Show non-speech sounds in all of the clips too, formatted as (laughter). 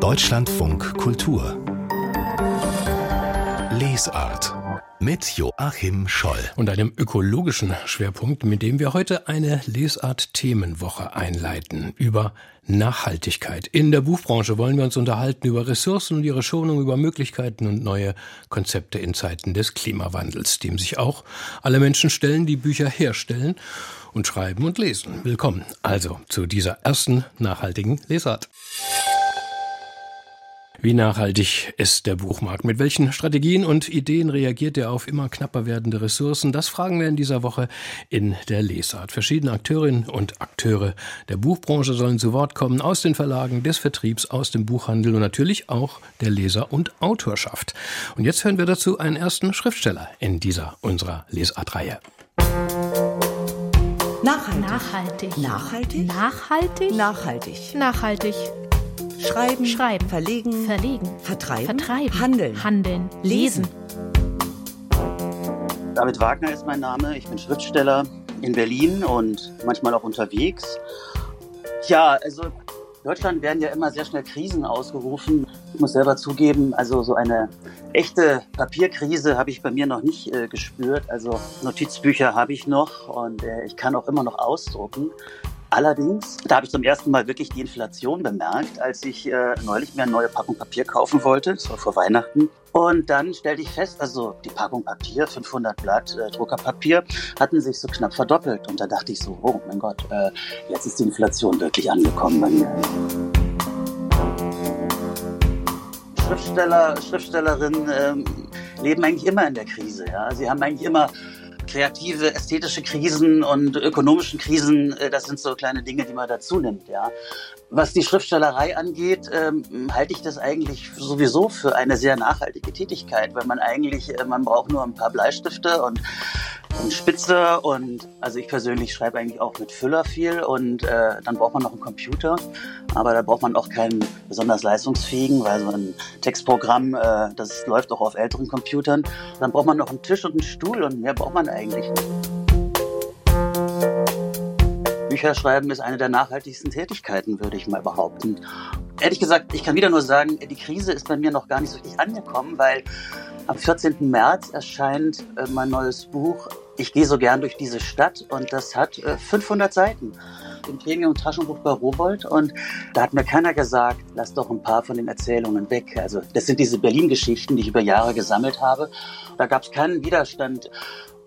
Deutschlandfunk Kultur Lesart mit Joachim Scholl. Und einem ökologischen Schwerpunkt, mit dem wir heute eine Lesart-Themenwoche einleiten über Nachhaltigkeit. In der Buchbranche wollen wir uns unterhalten über Ressourcen und ihre Schonung, über Möglichkeiten und neue Konzepte in Zeiten des Klimawandels, dem sich auch alle Menschen stellen, die Bücher herstellen und schreiben und lesen. Willkommen also zu dieser ersten nachhaltigen Lesart. Wie nachhaltig ist der Buchmarkt? Mit welchen Strategien und Ideen reagiert er auf immer knapper werdende Ressourcen? Das fragen wir in dieser Woche in der Lesart. Verschiedene Akteurinnen und Akteure der Buchbranche sollen zu Wort kommen, aus den Verlagen, des Vertriebs, aus dem Buchhandel und natürlich auch der Leser- und Autorschaft. Und jetzt hören wir dazu einen ersten Schriftsteller in dieser unserer Lesartreihe. Nachhaltig. Nachhaltig. Nachhaltig. Nachhaltig. Nachhaltig. Nachhaltig. Schreiben. Schreiben. Verlegen. Verlegen. Vertreiben. Vertreiben. Handeln. Handeln. Lesen. David Wagner ist mein Name. Ich bin Schriftsteller in Berlin und manchmal auch unterwegs. Tja, also in Deutschland werden ja immer sehr schnell Krisen ausgerufen. Ich muss selber zugeben, also so eine echte Papierkrise habe ich bei mir noch nicht äh, gespürt. Also Notizbücher habe ich noch und äh, ich kann auch immer noch ausdrucken. Allerdings, da habe ich zum ersten Mal wirklich die Inflation bemerkt, als ich äh, neulich mir eine neue Packung Papier kaufen wollte, so vor Weihnachten. Und dann stellte ich fest, also die Packung Papier, 500 Blatt äh, Druckerpapier, hatten sich so knapp verdoppelt. Und da dachte ich so, oh mein Gott, äh, jetzt ist die Inflation wirklich angekommen bei mir. Schriftsteller, Schriftstellerinnen ähm, leben eigentlich immer in der Krise. Ja? Sie haben eigentlich immer kreative, ästhetische Krisen und ökonomischen Krisen, äh, das sind so kleine Dinge, die man dazu nimmt, ja. Was die Schriftstellerei angeht, ähm, halte ich das eigentlich sowieso für eine sehr nachhaltige Tätigkeit, weil man eigentlich, äh, man braucht nur ein paar Bleistifte und einen Spitze und also ich persönlich schreibe eigentlich auch mit Füller viel und äh, dann braucht man noch einen Computer, aber da braucht man auch keinen besonders leistungsfähigen, weil so ein Textprogramm, äh, das läuft auch auf älteren Computern. Und dann braucht man noch einen Tisch und einen Stuhl und mehr braucht man eigentlich nicht. Bücher schreiben ist eine der nachhaltigsten Tätigkeiten, würde ich mal behaupten. Ehrlich gesagt, ich kann wieder nur sagen, die Krise ist bei mir noch gar nicht so richtig angekommen, weil am 14. März erscheint äh, mein neues Buch Ich gehe so gern durch diese Stadt und das hat äh, 500 Seiten im Premium-Taschenbuch bei Rowold und da hat mir keiner gesagt, lass doch ein paar von den Erzählungen weg. Also das sind diese Berlin-Geschichten, die ich über Jahre gesammelt habe. Da gab es keinen Widerstand.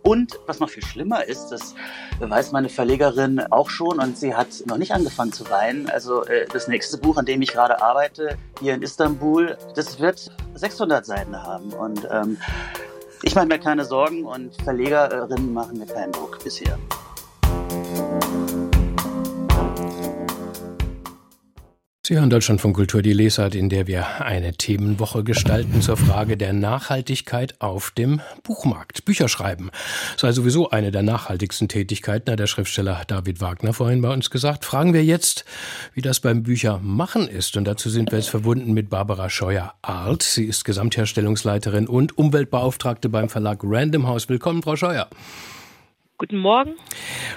Und was noch viel schlimmer ist, das weiß meine Verlegerin auch schon und sie hat noch nicht angefangen zu weinen. Also äh, das nächste Buch, an dem ich gerade arbeite, hier in Istanbul, das wird 600 Seiten haben. Und ähm, ich mache mir keine Sorgen und Verlegerinnen machen mir keinen Druck bisher. Sie hören Deutschland von Kultur die Lesart, in der wir eine Themenwoche gestalten zur Frage der Nachhaltigkeit auf dem Buchmarkt. Bücher schreiben sei sowieso eine der nachhaltigsten Tätigkeiten, hat der Schriftsteller David Wagner vorhin bei uns gesagt. Fragen wir jetzt, wie das beim Büchermachen ist. Und dazu sind wir jetzt verbunden mit Barbara Scheuer-Arlt. Sie ist Gesamtherstellungsleiterin und Umweltbeauftragte beim Verlag Random House. Willkommen, Frau Scheuer. Guten Morgen.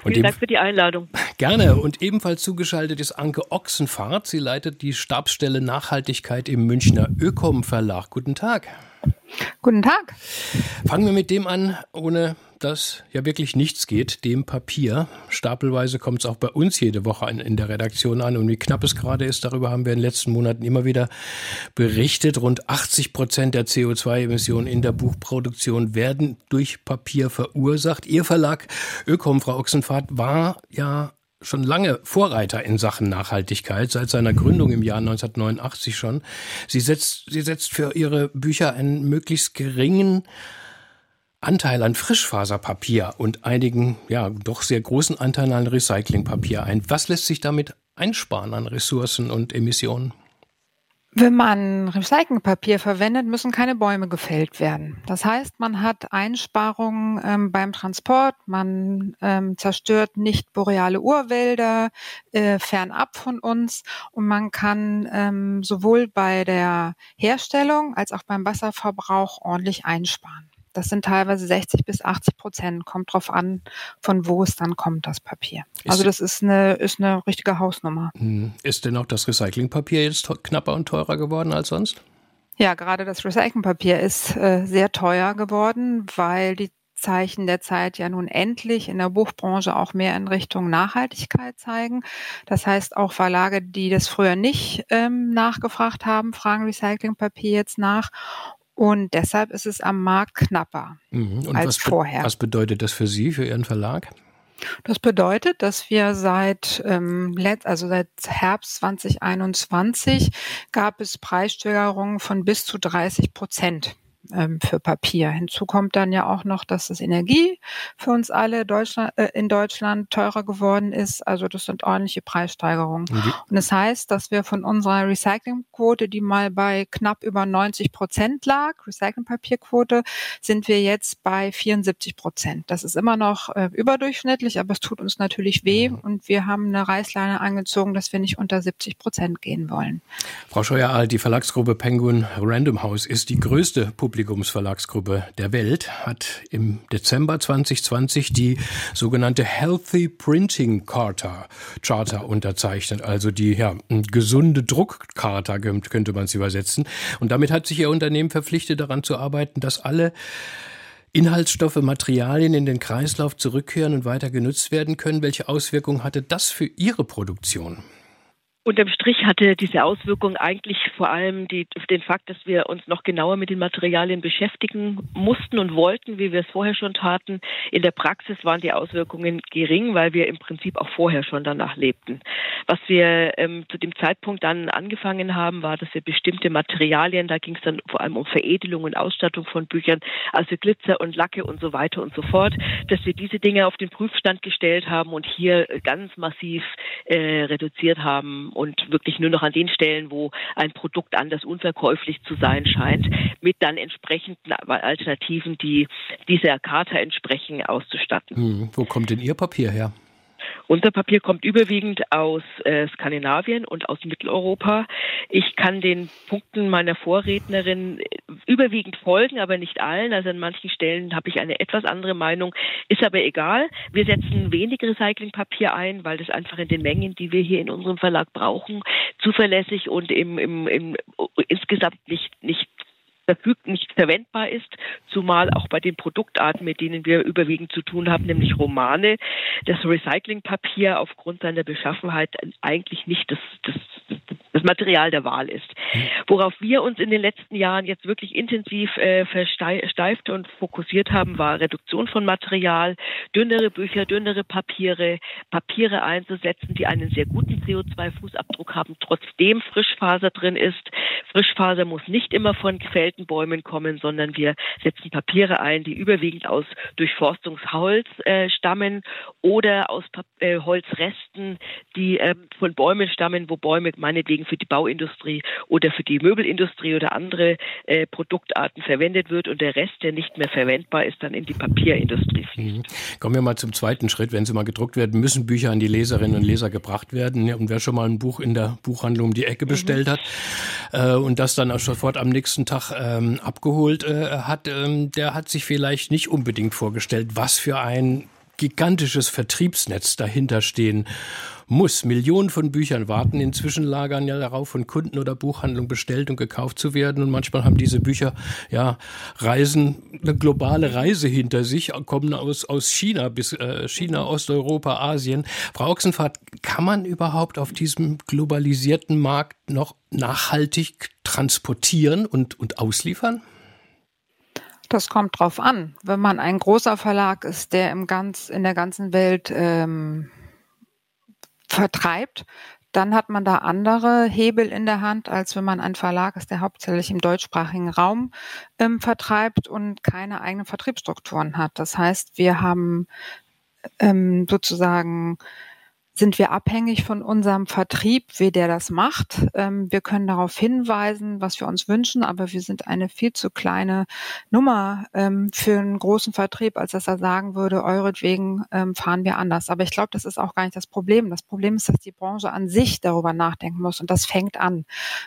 Und Vielen Dank für die Einladung. (laughs) Gerne. Und ebenfalls zugeschaltet ist Anke Ochsenfahrt. Sie leitet die Stabsstelle Nachhaltigkeit im Münchner Ökom Verlag. Guten Tag. Guten Tag. Fangen wir mit dem an, ohne dass ja wirklich nichts geht, dem Papier. Stapelweise kommt es auch bei uns jede Woche in der Redaktion an. Und wie knapp es gerade ist, darüber haben wir in den letzten Monaten immer wieder berichtet. Rund 80 Prozent der CO2-Emissionen in der Buchproduktion werden durch Papier verursacht. Ihr Verlag Ökom, Frau Ochsenfahrt, war ja schon lange Vorreiter in Sachen Nachhaltigkeit, seit seiner Gründung im Jahr 1989 schon. Sie setzt, sie setzt für ihre Bücher einen möglichst geringen Anteil an Frischfaserpapier und einigen, ja, doch sehr großen Anteil an Recyclingpapier ein. Was lässt sich damit einsparen an Ressourcen und Emissionen? Wenn man Recyclingpapier verwendet, müssen keine Bäume gefällt werden. Das heißt, man hat Einsparungen ähm, beim Transport, man ähm, zerstört nicht boreale Urwälder äh, fernab von uns und man kann ähm, sowohl bei der Herstellung als auch beim Wasserverbrauch ordentlich einsparen. Das sind teilweise 60 bis 80 Prozent. Kommt drauf an, von wo es dann kommt, das Papier. Ist also das ist eine, ist eine richtige Hausnummer. Hm. Ist denn auch das Recyclingpapier jetzt knapper und teurer geworden als sonst? Ja, gerade das Recyclingpapier ist äh, sehr teuer geworden, weil die Zeichen der Zeit ja nun endlich in der Buchbranche auch mehr in Richtung Nachhaltigkeit zeigen. Das heißt, auch Verlage, die das früher nicht ähm, nachgefragt haben, fragen Recyclingpapier jetzt nach. Und deshalb ist es am Markt knapper mhm. als was vorher. Was bedeutet das für Sie, für Ihren Verlag? Das bedeutet, dass wir seit, ähm, also seit Herbst 2021 gab es Preissteigerungen von bis zu 30 Prozent ähm, für Papier. Hinzu kommt dann ja auch noch, dass das Energie für uns alle Deutschland, äh, in Deutschland teurer geworden ist. Also das sind ordentliche Preissteigerungen. Mhm. Und das heißt, dass wir von unserer Recyclingquote, die mal bei knapp über 90 Prozent lag, Recyclingpapierquote, sind wir jetzt bei 74 Prozent. Das ist immer noch äh, überdurchschnittlich, aber es tut uns natürlich weh mhm. und wir haben eine Reißleine angezogen, dass wir nicht unter 70 Prozent gehen wollen. Frau Scheuer, die Verlagsgruppe Penguin Random House ist die größte Publikation Publikumsverlagsgruppe der Welt hat im Dezember 2020 die sogenannte Healthy Printing Charter, Charter unterzeichnet, also die ja, gesunde Druckcharta könnte man es übersetzen. Und damit hat sich ihr Unternehmen verpflichtet, daran zu arbeiten, dass alle Inhaltsstoffe, Materialien in den Kreislauf zurückkehren und weiter genutzt werden können. Welche Auswirkungen hatte das für Ihre Produktion? Unterm Strich hatte diese Auswirkung eigentlich vor allem die, den Fakt, dass wir uns noch genauer mit den Materialien beschäftigen mussten und wollten, wie wir es vorher schon taten. In der Praxis waren die Auswirkungen gering, weil wir im Prinzip auch vorher schon danach lebten. Was wir ähm, zu dem Zeitpunkt dann angefangen haben, war, dass wir bestimmte Materialien, da ging es dann vor allem um Veredelung und Ausstattung von Büchern, also Glitzer und Lacke und so weiter und so fort, dass wir diese Dinge auf den Prüfstand gestellt haben und hier ganz massiv äh, reduziert haben und wirklich nur noch an den Stellen, wo ein Produkt anders unverkäuflich zu sein scheint, mit dann entsprechenden Alternativen, die dieser Charta entsprechen, auszustatten. Hm, wo kommt denn Ihr Papier her? Unser Papier kommt überwiegend aus äh, Skandinavien und aus Mitteleuropa. Ich kann den Punkten meiner Vorrednerin äh, überwiegend folgen, aber nicht allen. Also an manchen Stellen habe ich eine etwas andere Meinung, ist aber egal. Wir setzen wenig Recyclingpapier ein, weil das einfach in den Mengen, die wir hier in unserem Verlag brauchen, zuverlässig und im, im, im insgesamt nicht, nicht verwendbar ist, zumal auch bei den Produktarten, mit denen wir überwiegend zu tun haben, nämlich Romane, das Recyclingpapier aufgrund seiner Beschaffenheit eigentlich nicht das, das, das Material der Wahl ist. Worauf wir uns in den letzten Jahren jetzt wirklich intensiv äh, versteift und fokussiert haben, war Reduktion von Material, dünnere Bücher, dünnere Papiere, Papiere einzusetzen, die einen sehr guten CO2-Fußabdruck haben, trotzdem Frischfaser drin ist. Frischfaser muss nicht immer von gefällten Bäumen kommen, sondern wir setzen Papiere ein, die überwiegend aus Durchforstungsholz äh, stammen oder aus äh, Holzresten, die äh, von Bäumen stammen, wo Bäume meinetwegen für die Bauindustrie oder für die Möbelindustrie oder andere äh, Produktarten verwendet wird und der Rest, der nicht mehr verwendbar ist, dann in die Papierindustrie fließt. Mhm. Kommen wir mal zum zweiten Schritt. Wenn sie mal gedruckt werden, müssen Bücher an die Leserinnen und Leser gebracht werden. Und wer schon mal ein Buch in der Buchhandlung um die Ecke mhm. bestellt mhm. hat äh, und das dann auch sofort am nächsten Tag ähm, abgeholt äh, hat, ähm, der hat sich vielleicht nicht unbedingt vorgestellt, was für ein gigantisches Vertriebsnetz dahinter stehen muss. Millionen von Büchern warten inzwischen lagern ja darauf, von Kunden oder Buchhandlungen bestellt und gekauft zu werden. Und manchmal haben diese Bücher ja Reisen, eine globale Reise hinter sich, kommen aus, aus China bis äh, China, Osteuropa, Asien. Frau Ochsenfahrt, kann man überhaupt auf diesem globalisierten Markt noch nachhaltig transportieren und, und ausliefern? Das kommt drauf an. Wenn man ein großer Verlag ist, der im ganz, in der ganzen Welt ähm, vertreibt, dann hat man da andere Hebel in der Hand, als wenn man ein Verlag ist, der hauptsächlich im deutschsprachigen Raum ähm, vertreibt und keine eigenen Vertriebsstrukturen hat. Das heißt, wir haben ähm, sozusagen sind wir abhängig von unserem Vertrieb, wie der das macht. Ähm, wir können darauf hinweisen, was wir uns wünschen, aber wir sind eine viel zu kleine Nummer ähm, für einen großen Vertrieb, als dass er sagen würde, euretwegen ähm, fahren wir anders. Aber ich glaube, das ist auch gar nicht das Problem. Das Problem ist, dass die Branche an sich darüber nachdenken muss und das fängt an.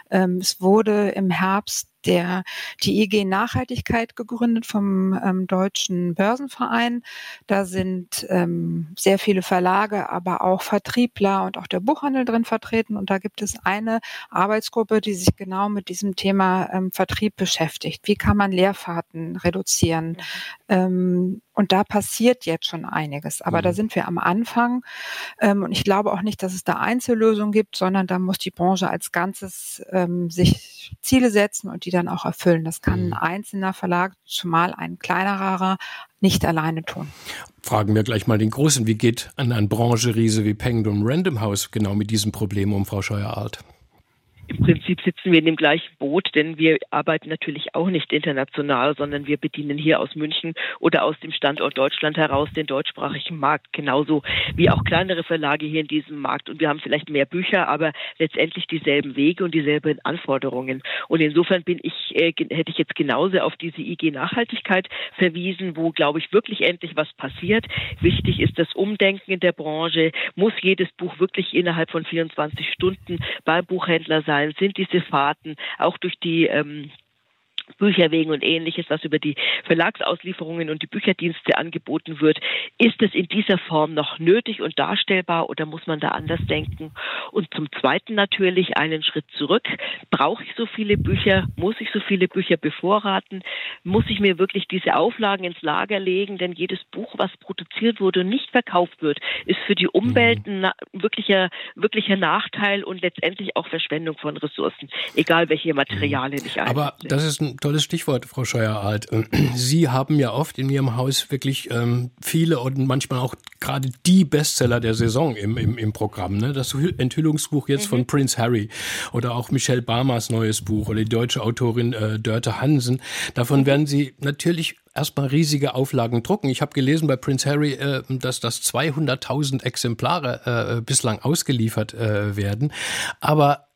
es wurde im Herbst der, die IG Nachhaltigkeit gegründet vom ähm, Deutschen Börsenverein. Da sind ähm, sehr viele Verlage, aber auch Vertriebler und auch der Buchhandel drin vertreten. Und da gibt es eine Arbeitsgruppe, die sich genau mit diesem Thema ähm, Vertrieb beschäftigt. Wie kann man Leerfahrten reduzieren? Mhm. Ähm, und da passiert jetzt schon einiges. Aber mhm. da sind wir am Anfang. Ähm, und ich glaube auch nicht, dass es da Einzellösungen gibt, sondern da muss die Branche als Ganzes ähm, sich Ziele setzen und die dann auch erfüllen. Das kann mhm. ein einzelner Verlag, zumal ein kleinerer, nicht alleine tun. Fragen wir gleich mal den Großen. Wie geht ein, ein Branche-Riese wie Penguin Random House genau mit diesem Problem um, Frau Scheuer-Art? Im Prinzip sitzen wir in dem gleichen Boot, denn wir arbeiten natürlich auch nicht international, sondern wir bedienen hier aus München oder aus dem Standort Deutschland heraus den deutschsprachigen Markt, genauso wie auch kleinere Verlage hier in diesem Markt. Und wir haben vielleicht mehr Bücher, aber letztendlich dieselben Wege und dieselben Anforderungen. Und insofern bin ich, äh, hätte ich jetzt genauso auf diese IG Nachhaltigkeit verwiesen, wo, glaube ich, wirklich endlich was passiert. Wichtig ist das Umdenken in der Branche. Muss jedes Buch wirklich innerhalb von 24 Stunden beim Buchhändler sein? Sein, sind diese Fahrten auch durch die ähm, Bücherwegen und ähnliches, was über die Verlagsauslieferungen und die Bücherdienste angeboten wird. Ist es in dieser Form noch nötig und darstellbar oder muss man da anders denken? Und zum Zweiten natürlich einen Schritt zurück. Brauche ich so viele Bücher? Muss ich so viele Bücher bevorraten? Muss ich mir wirklich diese Auflagen ins Lager legen? Denn jedes Buch, was produziert wurde und nicht verkauft wird, ist für die Umwelt mhm. ein wirklicher, wirklicher Nachteil und letztendlich auch Verschwendung von Ressourcen, egal welche Materialien ich einsetze. Aber das ist ein tolles Stichwort, Frau Scheuer-Alt. (clears throat) Sie haben ja oft in Ihrem Haus wirklich ähm, viele und manchmal auch gerade die Bestseller der Saison im, im, im Programm. Ne? Das Enthüllungsbuch jetzt mhm. von Prince Harry oder auch Michelle Barmers neues Buch oder die deutsche Autorin äh, Dörte Hansen. Davon werden Sie natürlich erstmal riesige Auflagen drucken. Ich habe gelesen bei Prince Harry, äh, dass das 200.000 Exemplare äh, bislang ausgeliefert äh, werden. Aber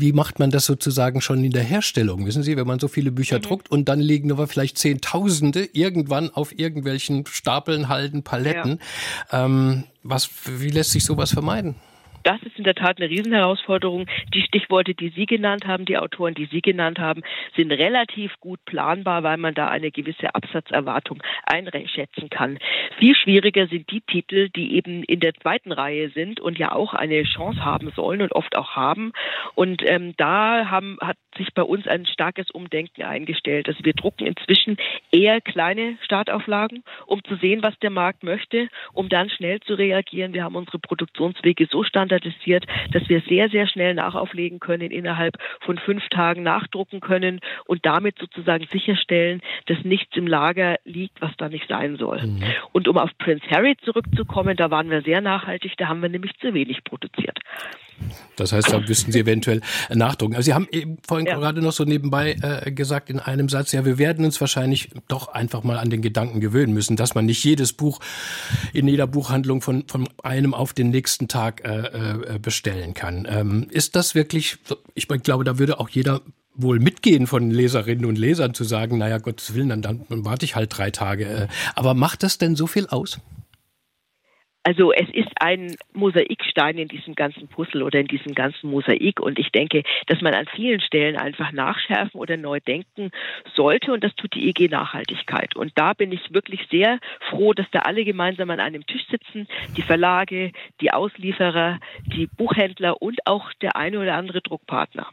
wie macht man das sozusagen schon in der Herstellung? Wissen Sie, wenn man so viele Bücher mhm. druckt und dann liegen aber vielleicht Zehntausende irgendwann auf irgendwelchen Stapeln, Halden, Paletten. Ja. Ähm, was, wie lässt sich sowas vermeiden? Das ist in der Tat eine Riesenherausforderung. Die Stichworte, die Sie genannt haben, die Autoren, die Sie genannt haben, sind relativ gut planbar, weil man da eine gewisse Absatzerwartung einschätzen kann. Viel schwieriger sind die Titel, die eben in der zweiten Reihe sind und ja auch eine Chance haben sollen und oft auch haben. Und ähm, da haben, hat sich bei uns ein starkes Umdenken eingestellt. Also wir drucken inzwischen eher kleine Startauflagen, um zu sehen, was der Markt möchte, um dann schnell zu reagieren. Wir haben unsere Produktionswege so standardisiert, standardisiert, dass wir sehr, sehr schnell nachauflegen können, innerhalb von fünf Tagen nachdrucken können und damit sozusagen sicherstellen, dass nichts im Lager liegt, was da nicht sein soll. Mhm. Und um auf Prince Harry zurückzukommen, da waren wir sehr nachhaltig, da haben wir nämlich zu wenig produziert. Das heißt, da müssten Sie eventuell nachdrucken. Also Sie haben eben vorhin ja. gerade noch so nebenbei äh, gesagt in einem Satz, ja, wir werden uns wahrscheinlich doch einfach mal an den Gedanken gewöhnen müssen, dass man nicht jedes Buch in jeder Buchhandlung von, von einem auf den nächsten Tag äh, äh, bestellen kann. Ähm, ist das wirklich, ich glaube, da würde auch jeder wohl mitgehen von Leserinnen und Lesern zu sagen, naja, Gottes Willen, dann, dann warte ich halt drei Tage. Äh, aber macht das denn so viel aus? Also es ist ein Mosaikstein in diesem ganzen Puzzle oder in diesem ganzen Mosaik und ich denke, dass man an vielen Stellen einfach nachschärfen oder neu denken sollte und das tut die EG Nachhaltigkeit. Und da bin ich wirklich sehr froh, dass da alle gemeinsam an einem Tisch sitzen, die Verlage, die Auslieferer, die Buchhändler und auch der eine oder andere Druckpartner.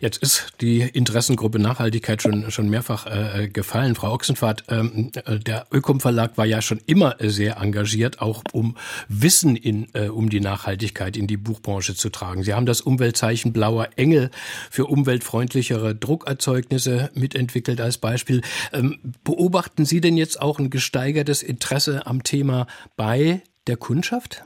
Jetzt ist die Interessengruppe Nachhaltigkeit schon, schon mehrfach äh, gefallen. Frau Ochsenfahrt, ähm, äh, der Ökom Verlag war ja schon immer sehr engagiert, auch um Wissen in, äh, um die Nachhaltigkeit in die Buchbranche zu tragen. Sie haben das Umweltzeichen Blauer Engel für umweltfreundlichere Druckerzeugnisse mitentwickelt als Beispiel. Ähm, beobachten Sie denn jetzt auch ein gesteigertes Interesse am Thema bei der Kundschaft?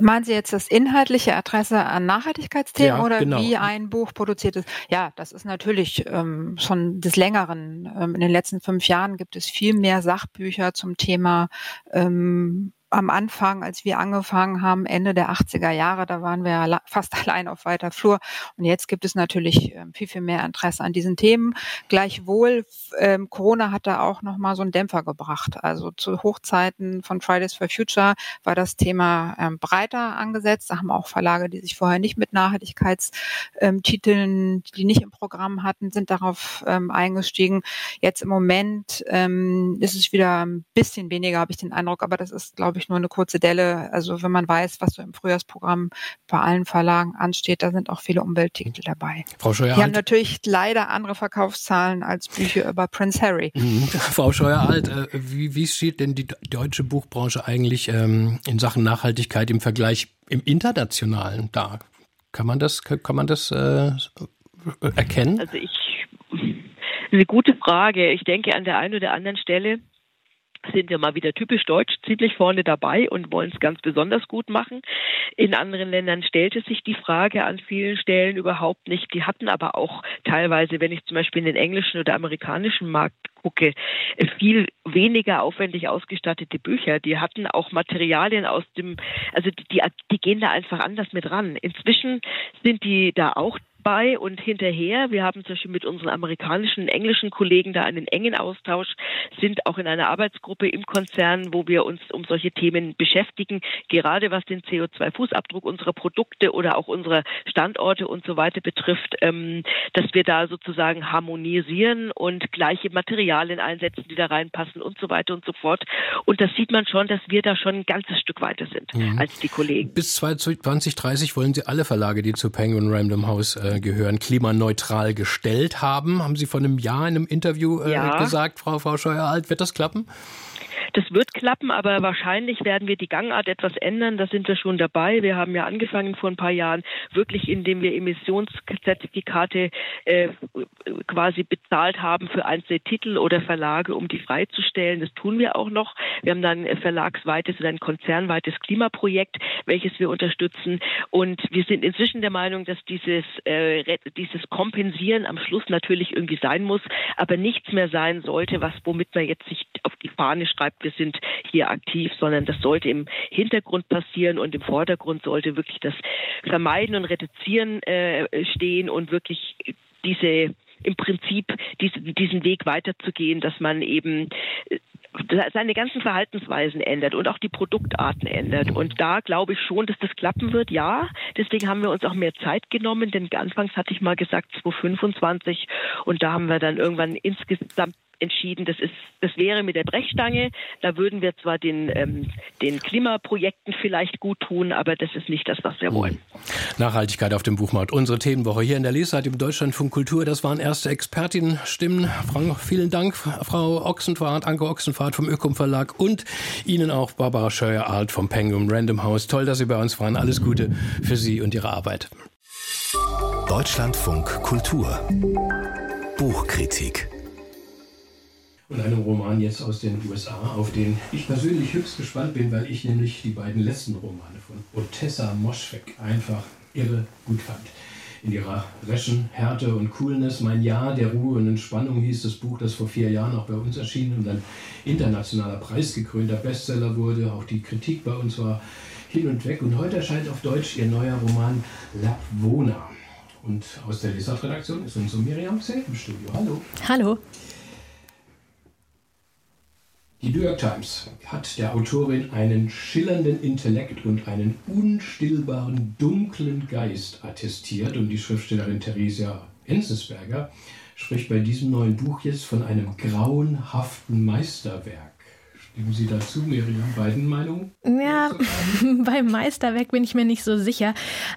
Meinen Sie jetzt das inhaltliche Adresse an Nachhaltigkeitsthemen ja, oder genau. wie ein Buch produziert ist? Ja, das ist natürlich ähm, schon des Längeren. Ähm, in den letzten fünf Jahren gibt es viel mehr Sachbücher zum Thema ähm, am Anfang, als wir angefangen haben, Ende der 80er Jahre, da waren wir ja fast (laughs) allein auf weiter Flur. Und jetzt gibt es natürlich ähm, viel, viel mehr Interesse an diesen Themen. Gleichwohl, ähm, Corona hat da auch nochmal so einen Dämpfer gebracht. Also zu Hochzeiten von Fridays for Future war das Thema ähm, breiter angesetzt. Da haben auch Verlage, die sich vorher nicht mit Nachhaltigkeitstiteln, die nicht im Programm hatten, sind darauf ähm, eingestiegen. Jetzt im Moment ähm, ist es wieder ein bisschen weniger, habe ich den Eindruck, aber das ist, glaube ich, nur eine kurze Delle. Also wenn man weiß, was so im Frühjahrsprogramm bei allen Verlagen ansteht, da sind auch viele Umwelttitel dabei. Frau Scheuer, die haben natürlich leider andere Verkaufszahlen als Bücher über Prince Harry. Mhm. (laughs) Frau Scheuer-Alt, äh, wie, wie steht denn die deutsche Buchbranche eigentlich ähm, in Sachen Nachhaltigkeit im Vergleich im internationalen da? Kann man das, kann man das äh, erkennen? Also ich, eine gute Frage. Ich denke, an der einen oder anderen Stelle sind wir mal wieder typisch deutsch ziemlich vorne dabei und wollen es ganz besonders gut machen. In anderen Ländern stellte sich die Frage an vielen Stellen überhaupt nicht. Die hatten aber auch teilweise, wenn ich zum Beispiel in den englischen oder amerikanischen Markt gucke, viel weniger aufwendig ausgestattete Bücher. Die hatten auch Materialien aus dem, also die, die gehen da einfach anders mit ran. Inzwischen sind die da auch bei und hinterher. Wir haben zum Beispiel mit unseren amerikanischen, englischen Kollegen da einen engen Austausch, sind auch in einer Arbeitsgruppe im Konzern, wo wir uns um solche Themen beschäftigen, gerade was den CO2-Fußabdruck unserer Produkte oder auch unserer Standorte und so weiter betrifft, ähm, dass wir da sozusagen harmonisieren und gleiche Materialien einsetzen, die da reinpassen und so weiter und so fort. Und das sieht man schon, dass wir da schon ein ganzes Stück weiter sind mhm. als die Kollegen. Bis 2030 wollen Sie alle Verlage, die zu Penguin Random House äh, gehören, klimaneutral gestellt haben. Haben Sie vor einem Jahr in einem Interview äh, ja. gesagt, Frau, Frau Scheuer-Alt. Wird das klappen? Das wird klappen, aber wahrscheinlich werden wir die Gangart etwas ändern. Da sind wir schon dabei. Wir haben ja angefangen vor ein paar Jahren, wirklich indem wir Emissionszertifikate äh, quasi bezahlt haben für einzelne Titel oder Verlage, um die freizustellen. Das tun wir auch noch. Wir haben dann ein verlagsweites oder ein konzernweites Klimaprojekt, welches wir unterstützen. Und wir sind inzwischen der Meinung, dass dieses, äh, dieses Kompensieren am Schluss natürlich irgendwie sein muss, aber nichts mehr sein sollte, was womit man jetzt sich auf die Fahne schreibt, wir sind hier aktiv, sondern das sollte im Hintergrund passieren und im Vordergrund sollte wirklich das Vermeiden und Reduzieren äh, stehen und wirklich diese im Prinzip diese, diesen Weg weiterzugehen, dass man eben äh, seine ganzen Verhaltensweisen ändert und auch die Produktarten ändert. Und da glaube ich schon, dass das klappen wird, ja. Deswegen haben wir uns auch mehr Zeit genommen, denn anfangs hatte ich mal gesagt 2025 und da haben wir dann irgendwann insgesamt entschieden, das ist, das wäre mit der Brechstange. Da würden wir zwar den, ähm, den Klimaprojekten vielleicht gut tun, aber das ist nicht das, was wir wollen. Nachhaltigkeit auf dem Buchmarkt. Unsere Themenwoche hier in der Lesart im Deutschlandfunk Kultur. Das waren erste Expertinnen-Stimmen. Frank, vielen Dank, Frau Ochsenfahrt, Anke Ochsenfahrt vom Ökom Verlag und Ihnen auch Barbara Scheuer-Alt vom Penguin Random House. Toll, dass Sie bei uns waren. Alles Gute für Sie und Ihre Arbeit. Deutschlandfunk Kultur Buchkritik und einem Roman jetzt aus den USA, auf den ich persönlich höchst gespannt bin, weil ich nämlich die beiden letzten Romane von Otessa Moschweg einfach irre gut fand. In ihrer Reschen, Härte und Coolness, Mein Jahr der Ruhe und Entspannung hieß das Buch, das vor vier Jahren auch bei uns erschien und ein internationaler preisgekrönter Bestseller wurde. Auch die Kritik bei uns war hin und weg. Und heute erscheint auf Deutsch ihr neuer Roman Labwona. Und aus der Lesart-Redaktion ist unsere Miriam Zelt im Studio. Hallo. Hallo. Die New York Times hat der Autorin einen schillernden Intellekt und einen unstillbaren dunklen Geist attestiert und die Schriftstellerin Theresia Enzensberger spricht bei diesem neuen Buch jetzt von einem grauenhaften Meisterwerk. Stimmen Sie dazu, Miriam? Beiden Meinungen? Ja, (laughs) beim Meisterwerk bin ich mir nicht so sicher.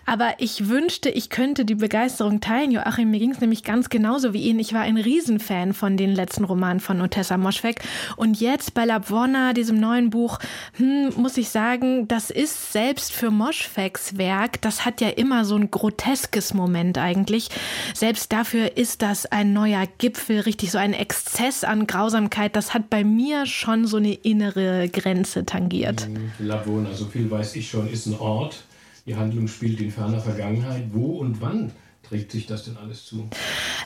Aber ich wünschte, ich könnte die Begeisterung teilen, Joachim. Mir ging es nämlich ganz genauso wie Ihnen. Ich war ein Riesenfan von den letzten Romanen von Otessa Moschweg. Und jetzt bei Labwona, diesem neuen Buch, hm, muss ich sagen, das ist selbst für Moschwegs Werk, das hat ja immer so ein groteskes Moment eigentlich. Selbst dafür ist das ein neuer Gipfel, richtig so ein Exzess an Grausamkeit. Das hat bei mir schon so eine innere Grenze tangiert. Mhm. Lavona, so viel weiß ich schon, ist ein Ort. Die Handlung spielt in ferner Vergangenheit. Wo und wann trägt sich das denn alles zu?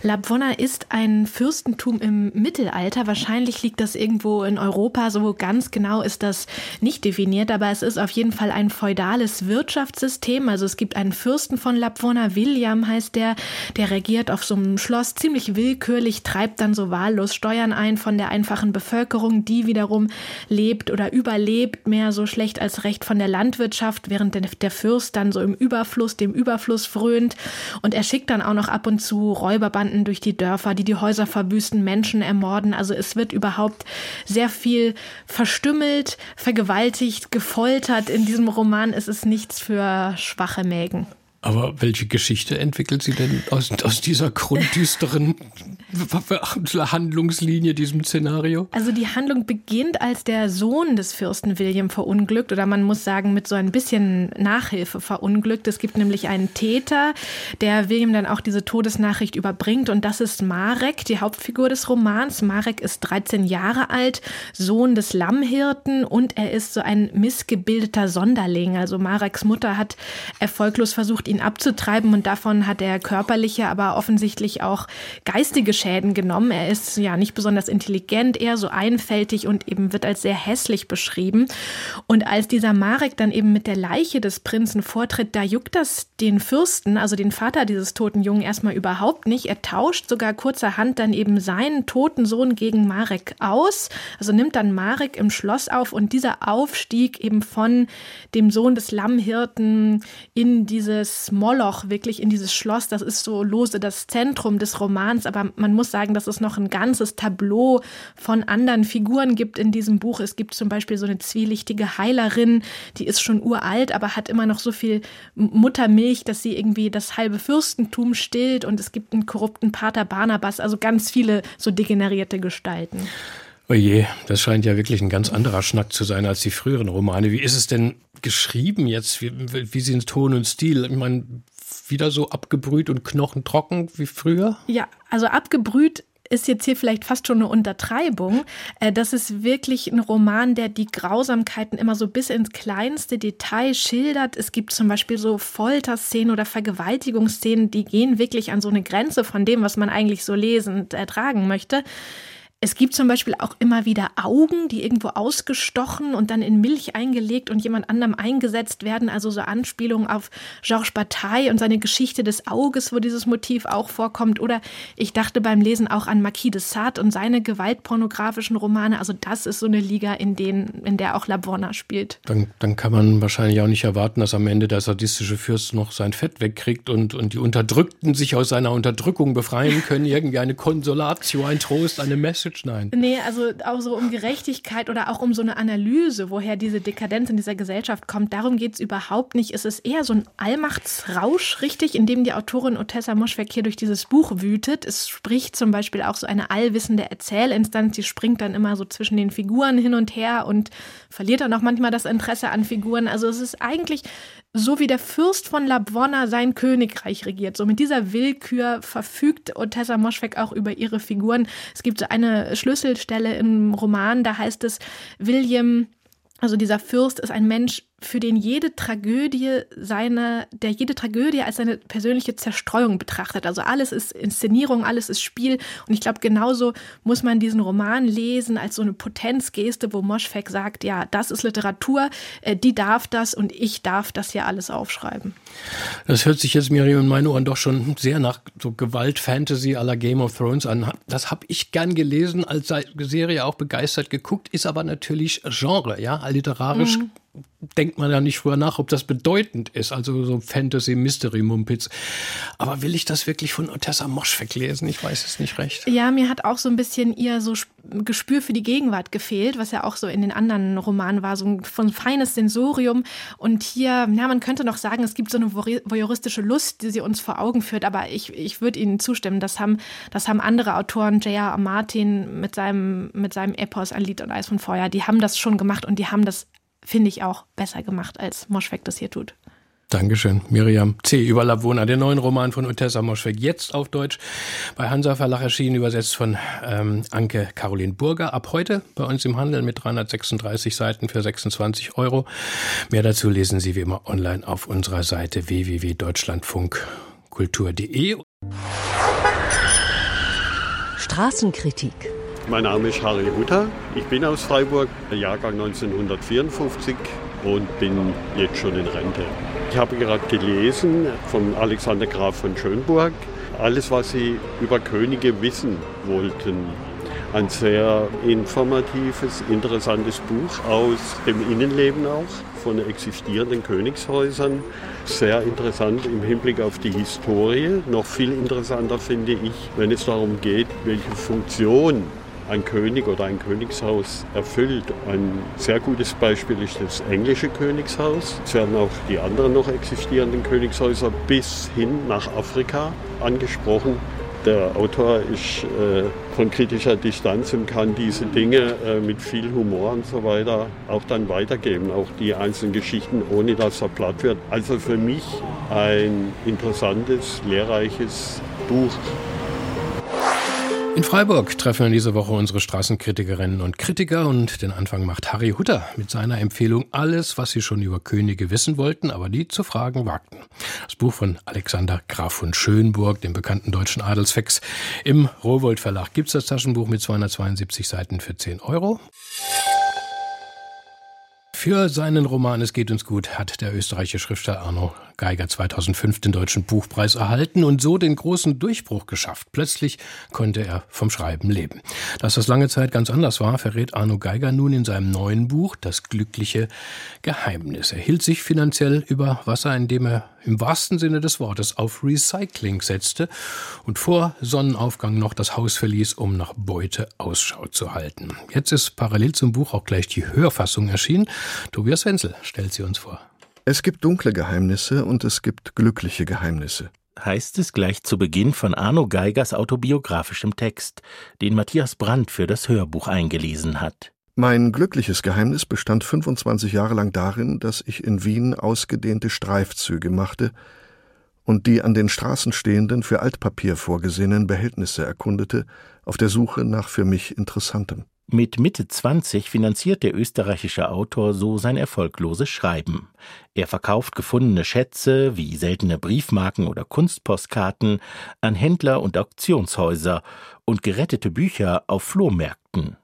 Labwonna ist ein Fürstentum im Mittelalter. Wahrscheinlich liegt das irgendwo in Europa. So ganz genau ist das nicht definiert, aber es ist auf jeden Fall ein feudales Wirtschaftssystem. Also es gibt einen Fürsten von Labwonna, William heißt der, der regiert auf so einem Schloss ziemlich willkürlich, treibt dann so wahllos Steuern ein von der einfachen Bevölkerung, die wiederum lebt oder überlebt, mehr so schlecht als recht von der Landwirtschaft, während der Fürst dann so im Überfluss, dem Überfluss frönt. Und er schickt dann auch noch ab und zu Räuberbanden durch die Dörfer, die die Häuser verbüßen, Menschen ermorden. Also es wird überhaupt sehr viel verstümmelt, vergewaltigt, gefoltert in diesem Roman. Es ist nichts für schwache Mägen. Aber welche Geschichte entwickelt sie denn aus, aus dieser grunddüsteren (laughs) Handlungslinie, diesem Szenario? Also die Handlung beginnt, als der Sohn des Fürsten William verunglückt oder man muss sagen, mit so ein bisschen Nachhilfe verunglückt. Es gibt nämlich einen Täter, der William dann auch diese Todesnachricht überbringt und das ist Marek, die Hauptfigur des Romans. Marek ist 13 Jahre alt, Sohn des Lammhirten und er ist so ein missgebildeter Sonderling. Also Mareks Mutter hat erfolglos versucht, ihn ihn abzutreiben und davon hat er körperliche, aber offensichtlich auch geistige Schäden genommen. Er ist ja nicht besonders intelligent, eher so einfältig und eben wird als sehr hässlich beschrieben. Und als dieser Marek dann eben mit der Leiche des Prinzen vortritt, da juckt das den Fürsten, also den Vater dieses toten Jungen, erstmal überhaupt nicht. Er tauscht sogar kurzerhand dann eben seinen toten Sohn gegen Marek aus, also nimmt dann Marek im Schloss auf und dieser Aufstieg eben von dem Sohn des Lammhirten in dieses Moloch wirklich in dieses Schloss. Das ist so lose das Zentrum des Romans, aber man muss sagen, dass es noch ein ganzes Tableau von anderen Figuren gibt in diesem Buch. Es gibt zum Beispiel so eine zwielichtige Heilerin, die ist schon uralt, aber hat immer noch so viel Muttermilch, dass sie irgendwie das halbe Fürstentum stillt und es gibt einen korrupten Pater Barnabas, also ganz viele so degenerierte Gestalten. Oje, das scheint ja wirklich ein ganz anderer Schnack zu sein als die früheren Romane. Wie ist es denn geschrieben jetzt? Wie, wie sind Ton und Stil? Ich meine, wieder so abgebrüht und knochentrocken wie früher? Ja, also abgebrüht ist jetzt hier vielleicht fast schon eine Untertreibung. Äh, das ist wirklich ein Roman, der die Grausamkeiten immer so bis ins kleinste Detail schildert. Es gibt zum Beispiel so Folterszenen oder Vergewaltigungsszenen, die gehen wirklich an so eine Grenze von dem, was man eigentlich so lesend ertragen möchte. Es gibt zum Beispiel auch immer wieder Augen, die irgendwo ausgestochen und dann in Milch eingelegt und jemand anderem eingesetzt werden. Also so Anspielungen auf Georges Bataille und seine Geschichte des Auges, wo dieses Motiv auch vorkommt. Oder ich dachte beim Lesen auch an Marquis de Sade und seine gewaltpornografischen Romane. Also das ist so eine Liga, in, denen, in der auch Labonna spielt. Dann, dann kann man wahrscheinlich auch nicht erwarten, dass am Ende der sadistische Fürst noch sein Fett wegkriegt und, und die Unterdrückten sich aus seiner Unterdrückung befreien können. (laughs) Irgendwie eine Konsolatio, ein Trost, eine Message Nein. Nee, also auch so um Gerechtigkeit oder auch um so eine Analyse, woher diese Dekadenz in dieser Gesellschaft kommt. Darum geht es überhaupt nicht. Es ist eher so ein Allmachtsrausch, richtig, in dem die Autorin Otessa Moschweg hier durch dieses Buch wütet. Es spricht zum Beispiel auch so eine allwissende Erzählinstanz, die springt dann immer so zwischen den Figuren hin und her und verliert dann auch manchmal das Interesse an Figuren. Also es ist eigentlich so wie der Fürst von Labwonna sein Königreich regiert. So mit dieser Willkür verfügt Otessa Moschweg auch über ihre Figuren. Es gibt so eine Schlüsselstelle im Roman, da heißt es, William, also dieser Fürst ist ein Mensch, für den jede Tragödie seine, der jede Tragödie als seine persönliche Zerstreuung betrachtet. Also alles ist Inszenierung, alles ist Spiel. Und ich glaube, genauso muss man diesen Roman lesen als so eine Potenzgeste, wo Moschfek sagt, ja, das ist Literatur, äh, die darf das und ich darf das hier alles aufschreiben. Das hört sich jetzt Miriam in meinen Ohren doch schon sehr nach so Gewalt-Fantasy aller Game of Thrones an. Das habe ich gern gelesen, als Serie auch begeistert geguckt, ist aber natürlich Genre, ja, literarisch. Mhm denkt man ja nicht früher nach, ob das bedeutend ist, also so Fantasy-Mystery-Mumpitz. Aber will ich das wirklich von Otessa Mosch weglesen? Ich weiß es nicht recht. Ja, mir hat auch so ein bisschen ihr so Gespür für die Gegenwart gefehlt, was ja auch so in den anderen Romanen war, so ein feines Sensorium. Und hier, ja, man könnte noch sagen, es gibt so eine voyeuristische Lust, die sie uns vor Augen führt, aber ich, ich würde Ihnen zustimmen, das haben, das haben andere Autoren, J.R. Martin mit seinem, mit seinem Epos Ein Lied und Eis von Feuer, die haben das schon gemacht und die haben das finde ich auch besser gemacht, als Moschweg das hier tut. Dankeschön. Miriam C. über Lavona, der neuen Roman von Utessa Moschweg, jetzt auf Deutsch bei Hansa Verlag erschienen, übersetzt von ähm, Anke Caroline Burger. Ab heute bei uns im Handel mit 336 Seiten für 26 Euro. Mehr dazu lesen Sie wie immer online auf unserer Seite www.deutschlandfunk rundfunkkultur.de. Straßenkritik. Mein Name ist Harry Hutter. Ich bin aus Freiburg, Jahrgang 1954 und bin jetzt schon in Rente. Ich habe gerade gelesen von Alexander Graf von Schönburg, alles, was Sie über Könige wissen wollten. Ein sehr informatives, interessantes Buch aus dem Innenleben auch, von existierenden Königshäusern. Sehr interessant im Hinblick auf die Historie. Noch viel interessanter finde ich, wenn es darum geht, welche Funktion ein König oder ein Königshaus erfüllt. Ein sehr gutes Beispiel ist das englische Königshaus. Es werden auch die anderen noch existierenden Königshäuser bis hin nach Afrika angesprochen. Der Autor ist äh, von kritischer Distanz und kann diese Dinge äh, mit viel Humor und so weiter auch dann weitergeben, auch die einzelnen Geschichten, ohne dass er platt wird. Also für mich ein interessantes, lehrreiches Buch. In Freiburg treffen wir diese Woche unsere Straßenkritikerinnen und Kritiker und den Anfang macht Harry Hutter mit seiner Empfehlung Alles, was Sie schon über Könige wissen wollten, aber nie zu fragen wagten. Das Buch von Alexander Graf von Schönburg, dem bekannten deutschen Adelsfex. Im Rowold Verlag gibt es das Taschenbuch mit 272 Seiten für 10 Euro. Für seinen Roman Es geht uns gut hat der österreichische Schriftsteller Arno Geiger 2005 den Deutschen Buchpreis erhalten und so den großen Durchbruch geschafft. Plötzlich konnte er vom Schreiben leben. Dass das lange Zeit ganz anders war, verrät Arno Geiger nun in seinem neuen Buch Das glückliche Geheimnis. Er hielt sich finanziell über Wasser, indem er im wahrsten Sinne des Wortes auf Recycling setzte und vor Sonnenaufgang noch das Haus verließ, um nach Beute Ausschau zu halten. Jetzt ist parallel zum Buch auch gleich die Hörfassung erschienen. Tobias Wenzel stellt sie uns vor. Es gibt dunkle Geheimnisse und es gibt glückliche Geheimnisse. Heißt es gleich zu Beginn von Arno Geigers autobiografischem Text, den Matthias Brandt für das Hörbuch eingelesen hat. Mein glückliches Geheimnis bestand 25 Jahre lang darin, dass ich in Wien ausgedehnte Streifzüge machte und die an den Straßen stehenden, für Altpapier vorgesehenen Behältnisse erkundete, auf der Suche nach für mich Interessantem. Mit Mitte 20 finanziert der österreichische Autor so sein erfolgloses Schreiben. Er verkauft gefundene Schätze wie seltene Briefmarken oder Kunstpostkarten an Händler und Auktionshäuser und gerettete Bücher auf Flohmärkten.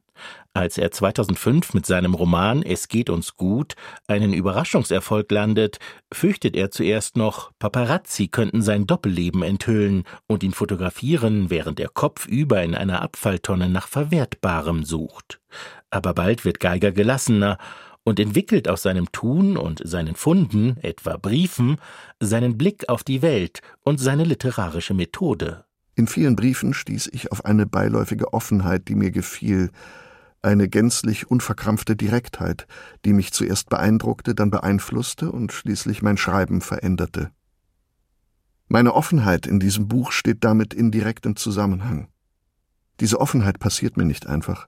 Als er 2005 mit seinem Roman Es geht uns gut einen Überraschungserfolg landet, fürchtet er zuerst noch, Paparazzi könnten sein Doppelleben enthüllen und ihn fotografieren, während er kopfüber in einer Abfalltonne nach Verwertbarem sucht. Aber bald wird Geiger gelassener und entwickelt aus seinem Tun und seinen Funden, etwa Briefen, seinen Blick auf die Welt und seine literarische Methode. In vielen Briefen stieß ich auf eine beiläufige Offenheit, die mir gefiel, eine gänzlich unverkrampfte Direktheit, die mich zuerst beeindruckte, dann beeinflusste und schließlich mein Schreiben veränderte. Meine Offenheit in diesem Buch steht damit in direktem Zusammenhang. Diese Offenheit passiert mir nicht einfach.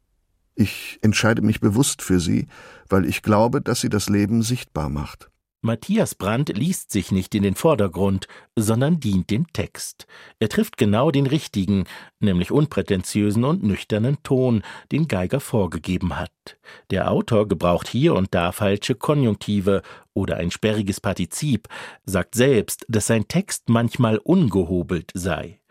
Ich entscheide mich bewusst für sie, weil ich glaube, dass sie das Leben sichtbar macht. Matthias Brandt liest sich nicht in den Vordergrund, sondern dient dem Text. Er trifft genau den richtigen, nämlich unprätentiösen und nüchternen Ton, den Geiger vorgegeben hat. Der Autor gebraucht hier und da falsche Konjunktive oder ein sperriges Partizip, sagt selbst, dass sein Text manchmal ungehobelt sei.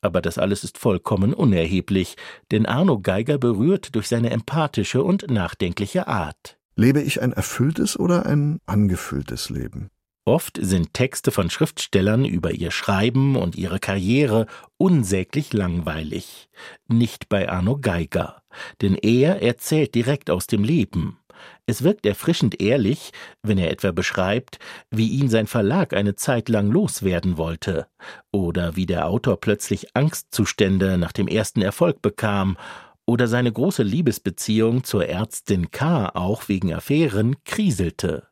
Aber das alles ist vollkommen unerheblich, denn Arno Geiger berührt durch seine empathische und nachdenkliche Art. Lebe ich ein erfülltes oder ein angefülltes Leben? Oft sind Texte von Schriftstellern über ihr Schreiben und ihre Karriere unsäglich langweilig. Nicht bei Arno Geiger, denn er erzählt direkt aus dem Leben. Es wirkt erfrischend ehrlich, wenn er etwa beschreibt, wie ihn sein Verlag eine Zeit lang loswerden wollte, oder wie der Autor plötzlich Angstzustände nach dem ersten Erfolg bekam oder seine große Liebesbeziehung zur Ärztin K. auch wegen Affären kriselte.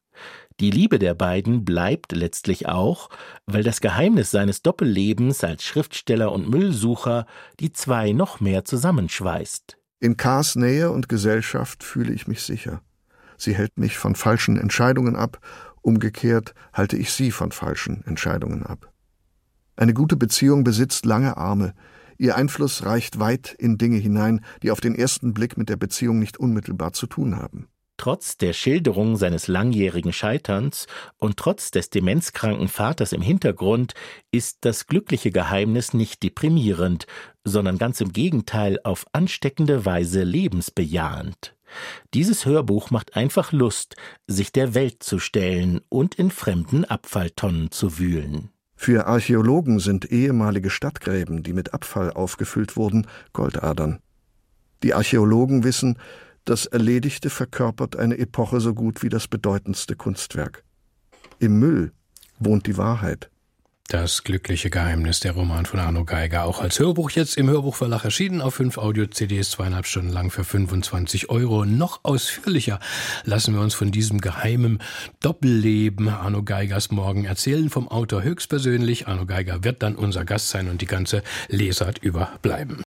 Die Liebe der beiden bleibt letztlich auch, weil das Geheimnis seines Doppellebens als Schriftsteller und Müllsucher die zwei noch mehr zusammenschweißt. In K.s Nähe und Gesellschaft fühle ich mich sicher. Sie hält mich von falschen Entscheidungen ab, umgekehrt halte ich sie von falschen Entscheidungen ab. Eine gute Beziehung besitzt lange Arme, Ihr Einfluss reicht weit in Dinge hinein, die auf den ersten Blick mit der Beziehung nicht unmittelbar zu tun haben. Trotz der Schilderung seines langjährigen Scheiterns und trotz des demenzkranken Vaters im Hintergrund ist das glückliche Geheimnis nicht deprimierend, sondern ganz im Gegenteil auf ansteckende Weise lebensbejahend. Dieses Hörbuch macht einfach Lust, sich der Welt zu stellen und in fremden Abfalltonnen zu wühlen. Für Archäologen sind ehemalige Stadtgräben, die mit Abfall aufgefüllt wurden, Goldadern. Die Archäologen wissen, das Erledigte verkörpert eine Epoche so gut wie das bedeutendste Kunstwerk. Im Müll wohnt die Wahrheit. Das glückliche Geheimnis, der Roman von Arno Geiger, auch als Hörbuch jetzt im Hörbuchverlag erschienen, auf fünf Audio-CDs, zweieinhalb Stunden lang für 25 Euro. Noch ausführlicher lassen wir uns von diesem geheimen Doppelleben Arno Geigers morgen erzählen, vom Autor höchstpersönlich. Arno Geiger wird dann unser Gast sein und die ganze Lesart überbleiben.